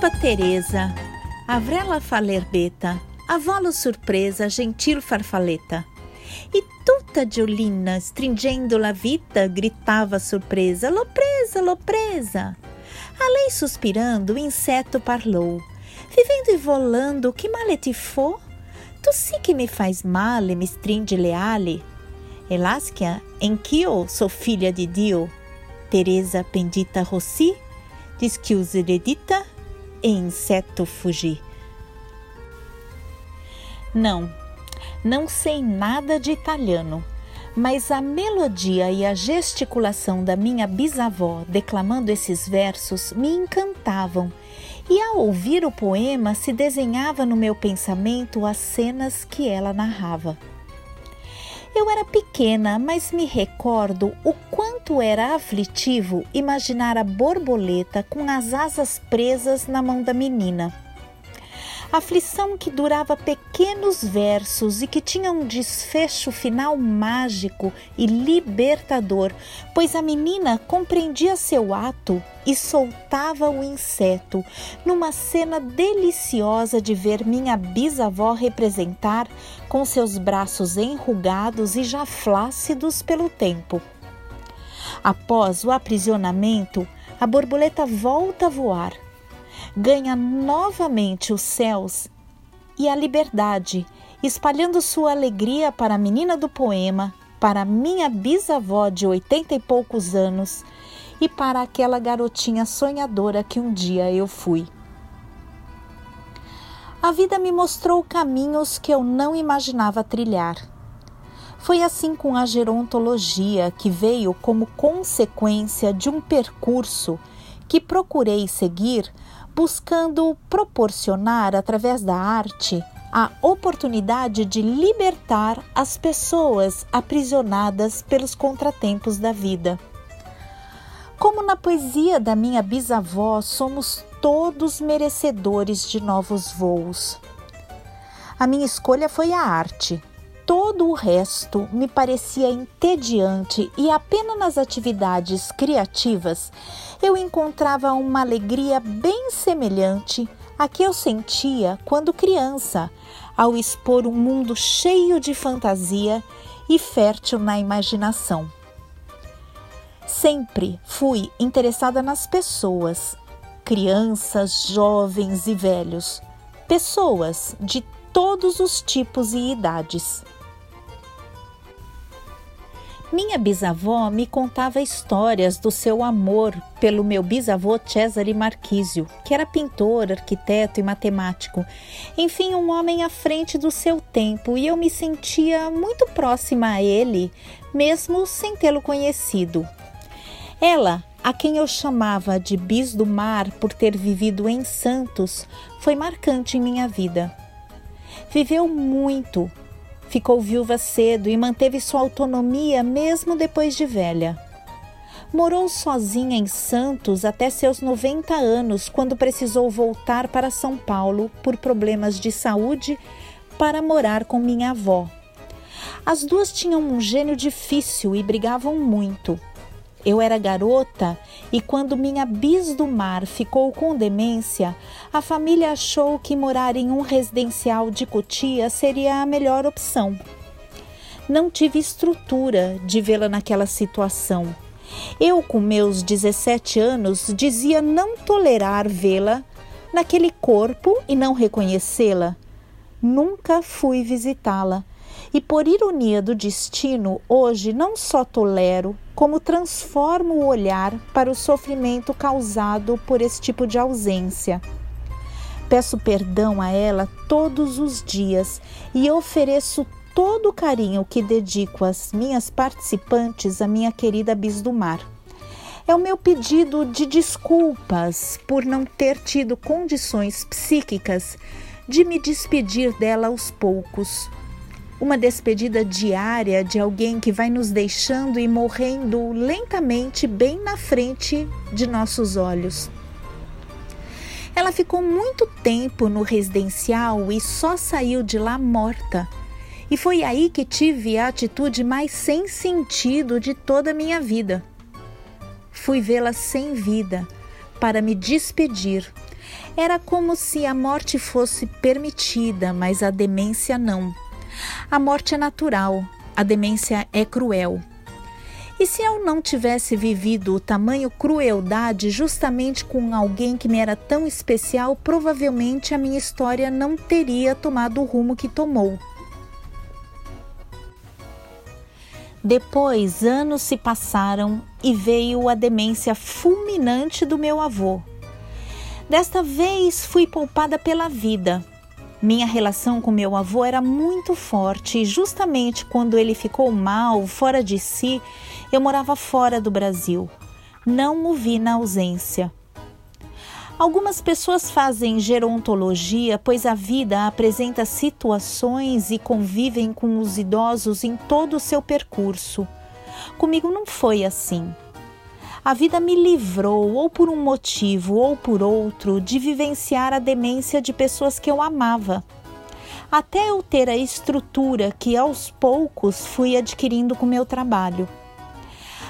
Bispa Teresa, Avrela Falerbeta, avolo surpresa, gentil farfaleta. E tuta Giolina, stringendo la vita, gritava surpresa, lo presa, lo presa. Além suspirando, o inseto parlou, vivendo e volando, que male ti fo? Tu sì che mi faz male, mi stringe le ali. Elasquia, anch'io sou filha de Dio. Teresa pendita rossi, dischiuse le dita e inseto fugi. Não, não sei nada de italiano, mas a melodia e a gesticulação da minha bisavó declamando esses versos me encantavam, e ao ouvir o poema se desenhava no meu pensamento as cenas que ela narrava. Eu era pequena, mas me recordo o quanto era aflitivo imaginar a borboleta com as asas presas na mão da menina aflição que durava pequenos versos e que tinha um desfecho final mágico e libertador, pois a menina compreendia seu ato e soltava o inseto, numa cena deliciosa de ver minha bisavó representar com seus braços enrugados e já flácidos pelo tempo. Após o aprisionamento, a borboleta volta a voar ganha novamente os céus e a liberdade, espalhando sua alegria para a menina do poema, para minha bisavó de oitenta e poucos anos e para aquela garotinha sonhadora que um dia eu fui. A vida me mostrou caminhos que eu não imaginava trilhar. Foi assim com a gerontologia, que veio como consequência de um percurso que procurei seguir buscando proporcionar, através da arte, a oportunidade de libertar as pessoas aprisionadas pelos contratempos da vida. Como na poesia da minha bisavó, somos todos merecedores de novos voos. A minha escolha foi a arte, todo o resto me parecia entediante e apenas nas atividades criativas eu encontrava uma alegria bem semelhante à que eu sentia quando criança, ao expor um mundo cheio de fantasia e fértil na imaginação. Sempre fui interessada nas pessoas, crianças, jovens e velhos, pessoas de todos os tipos e idades. Minha bisavó me contava histórias do seu amor pelo meu bisavô Cesare Marquisio, que era pintor, arquiteto e matemático. Enfim, um homem à frente do seu tempo, e eu me sentia muito próxima a ele, mesmo sem tê-lo conhecido. Ela, a quem eu chamava de Bis do Mar por ter vivido em Santos, foi marcante em minha vida. Viveu muito, Ficou viúva cedo e manteve sua autonomia mesmo depois de velha. Morou sozinha em Santos até seus 90 anos, quando precisou voltar para São Paulo por problemas de saúde para morar com minha avó. As duas tinham um gênio difícil e brigavam muito. Eu era garota e quando minha bis do mar ficou com demência, a família achou que morar em um residencial de Cotia seria a melhor opção. Não tive estrutura de vê-la naquela situação. Eu, com meus 17 anos, dizia não tolerar vê-la naquele corpo e não reconhecê-la. Nunca fui visitá-la e por ironia do destino, hoje não só tolero, como transformo o olhar para o sofrimento causado por esse tipo de ausência. Peço perdão a ela todos os dias e ofereço todo o carinho que dedico às minhas participantes, a minha querida Bis do Mar. É o meu pedido de desculpas por não ter tido condições psíquicas de me despedir dela aos poucos, uma despedida diária de alguém que vai nos deixando e morrendo lentamente bem na frente de nossos olhos. Ela ficou muito tempo no residencial e só saiu de lá morta. E foi aí que tive a atitude mais sem sentido de toda a minha vida. Fui vê-la sem vida para me despedir Era como se a morte fosse permitida, mas a demência não. A morte é natural, a demência é cruel. E se eu não tivesse vivido o tamanho crueldade justamente com alguém que me era tão especial, provavelmente a minha história não teria tomado o rumo que tomou. Depois, anos se passaram e veio a demência fulminante do meu avô. Desta vez fui poupada pela vida. Minha relação com meu avô era muito forte e, justamente quando ele ficou mal, fora de si, eu morava fora do Brasil. Não o vi na ausência. Algumas pessoas fazem gerontologia, pois a vida apresenta situações e convivem com os idosos em todo o seu percurso. Comigo não foi assim. A vida me livrou, ou por um motivo ou por outro, de vivenciar a demência de pessoas que eu amava. Até eu ter a estrutura que aos poucos fui adquirindo com meu trabalho.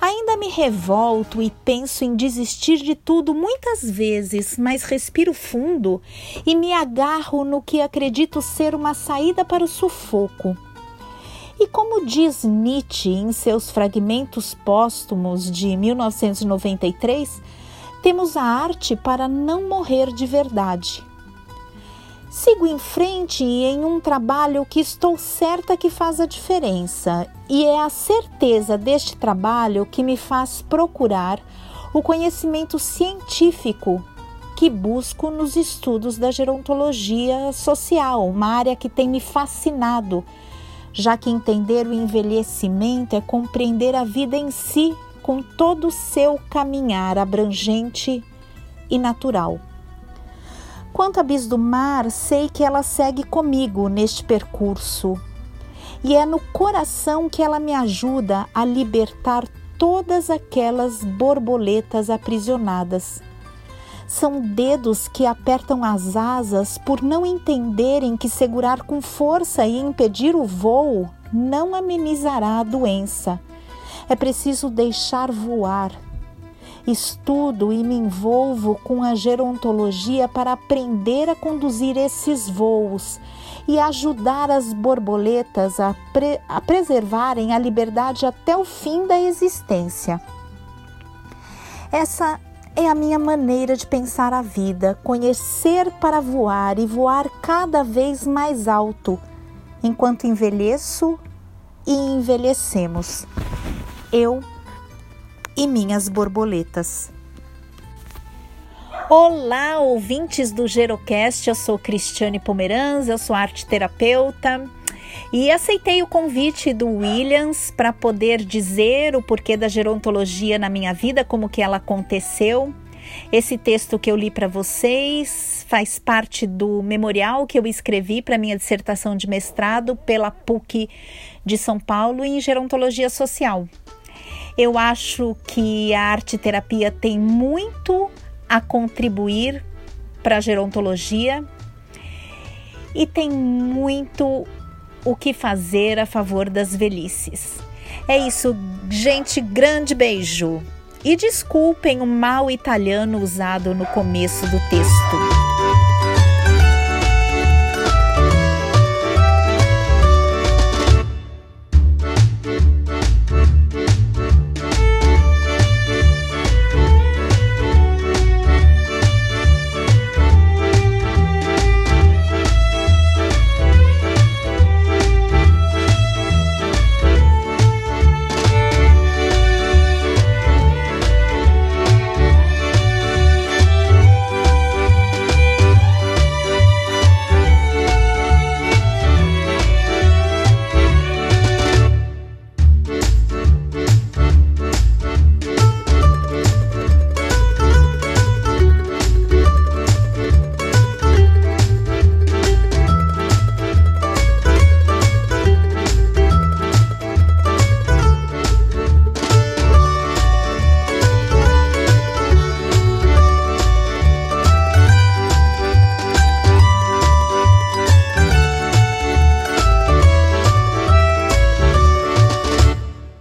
Ainda me revolto e penso em desistir de tudo muitas vezes, mas respiro fundo e me agarro no que acredito ser uma saída para o sufoco. E como diz Nietzsche em seus fragmentos póstumos de 1993, temos a arte para não morrer de verdade. Sigo em frente em um trabalho que estou certa que faz a diferença, e é a certeza deste trabalho que me faz procurar o conhecimento científico que busco nos estudos da gerontologia social, uma área que tem me fascinado, já que entender o envelhecimento é compreender a vida em si com todo o seu caminhar abrangente e natural. Quanto a Bis do Mar, sei que ela segue comigo neste percurso. E é no coração que ela me ajuda a libertar todas aquelas borboletas aprisionadas. São dedos que apertam as asas por não entenderem que segurar com força e impedir o voo não amenizará a doença. É preciso deixar voar, Estudo e me envolvo com a gerontologia para aprender a conduzir esses voos e ajudar as borboletas a, pre a preservarem a liberdade até o fim da existência. Essa é a minha maneira de pensar a vida, conhecer para voar e voar cada vez mais alto, enquanto envelheço e envelhecemos. Eu e minhas borboletas. Olá, ouvintes do Gerocast, eu sou Cristiane Pomeranz, eu sou arte terapeuta e aceitei o convite do Williams para poder dizer o porquê da gerontologia na minha vida, como que ela aconteceu. Esse texto que eu li para vocês faz parte do memorial que eu escrevi para minha dissertação de mestrado pela PUC de São Paulo em gerontologia social. Eu acho que a arte terapia tem muito a contribuir para a gerontologia e tem muito o que fazer a favor das velhices. É isso, gente, grande beijo. E desculpem o mal italiano usado no começo do texto.